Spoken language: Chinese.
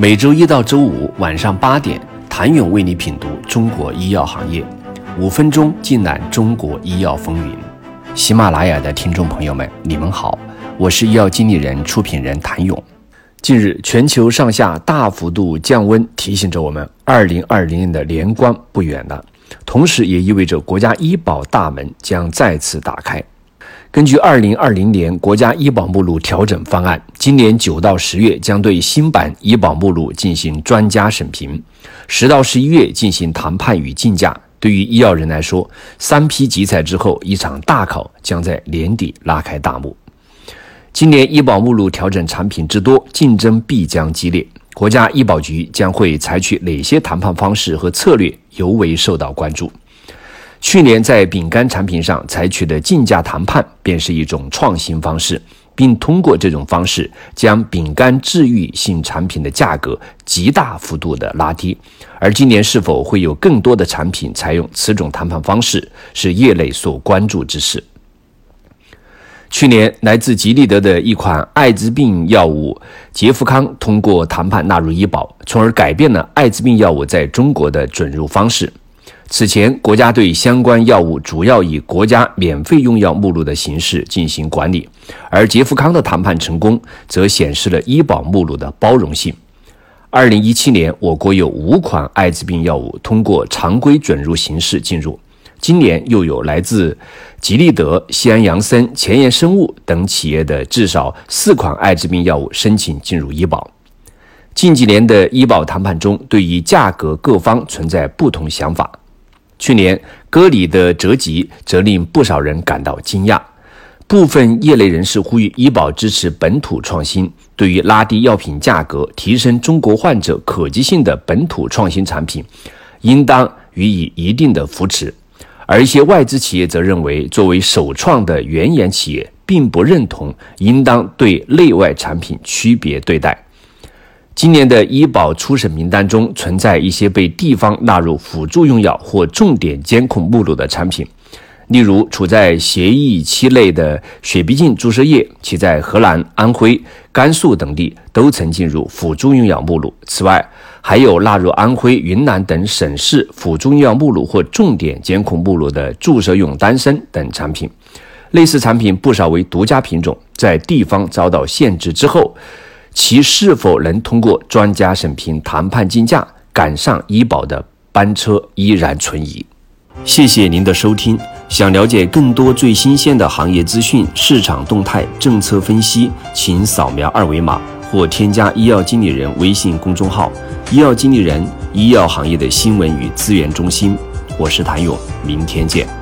每周一到周五晚上八点，谭勇为你品读中国医药行业，五分钟尽览中国医药风云。喜马拉雅的听众朋友们，你们好，我是医药经理人、出品人谭勇。近日，全球上下大幅度降温，提醒着我们，二零二零年的年关不远了，同时也意味着国家医保大门将再次打开。根据二零二零年国家医保目录调整方案，今年九到十月将对新版医保目录进行专家审评，十到十一月进行谈判与竞价。对于医药人来说，三批集采之后，一场大考将在年底拉开大幕。今年医保目录调整产品之多，竞争必将激烈。国家医保局将会采取哪些谈判方式和策略，尤为受到关注。去年在饼干产品上采取的竞价谈判，便是一种创新方式，并通过这种方式将饼干治愈性产品的价格极大幅度的拉低。而今年是否会有更多的产品采用此种谈判方式，是业内所关注之事。去年，来自吉利德的一款艾滋病药物杰福康通过谈判纳入医保，从而改变了艾滋病药物在中国的准入方式。此前，国家对相关药物主要以国家免费用药目录的形式进行管理，而杰福康的谈判成功，则显示了医保目录的包容性。二零一七年，我国有五款艾滋病药物通过常规准入形式进入，今年又有来自吉利德、西安杨森、前沿生物等企业的至少四款艾滋病药物申请进入医保。近几年的医保谈判中，对于价格，各方存在不同想法。去年，歌里的折戟则令不少人感到惊讶。部分业内人士呼吁医保支持本土创新，对于拉低药品价格、提升中国患者可及性的本土创新产品，应当予以一定的扶持。而一些外资企业则认为，作为首创的原研企业，并不认同应当对内外产品区别对待。今年的医保初审名单中存在一些被地方纳入辅助用药或重点监控目录的产品，例如处在协议期内的血逼净注射液，其在河南、安徽、甘肃等地都曾进入辅助用药目录。此外，还有纳入安徽、云南等省市辅助用药目录或重点监控目录的注射用丹参等产品。类似产品不少为独家品种，在地方遭到限制之后。其是否能通过专家审评、谈判竞价赶上医保的班车，依然存疑。谢谢您的收听。想了解更多最新鲜的行业资讯、市场动态、政策分析，请扫描二维码或添加医药经理人微信公众号“医药经理人”——医药行业的新闻与资源中心。我是谭勇，明天见。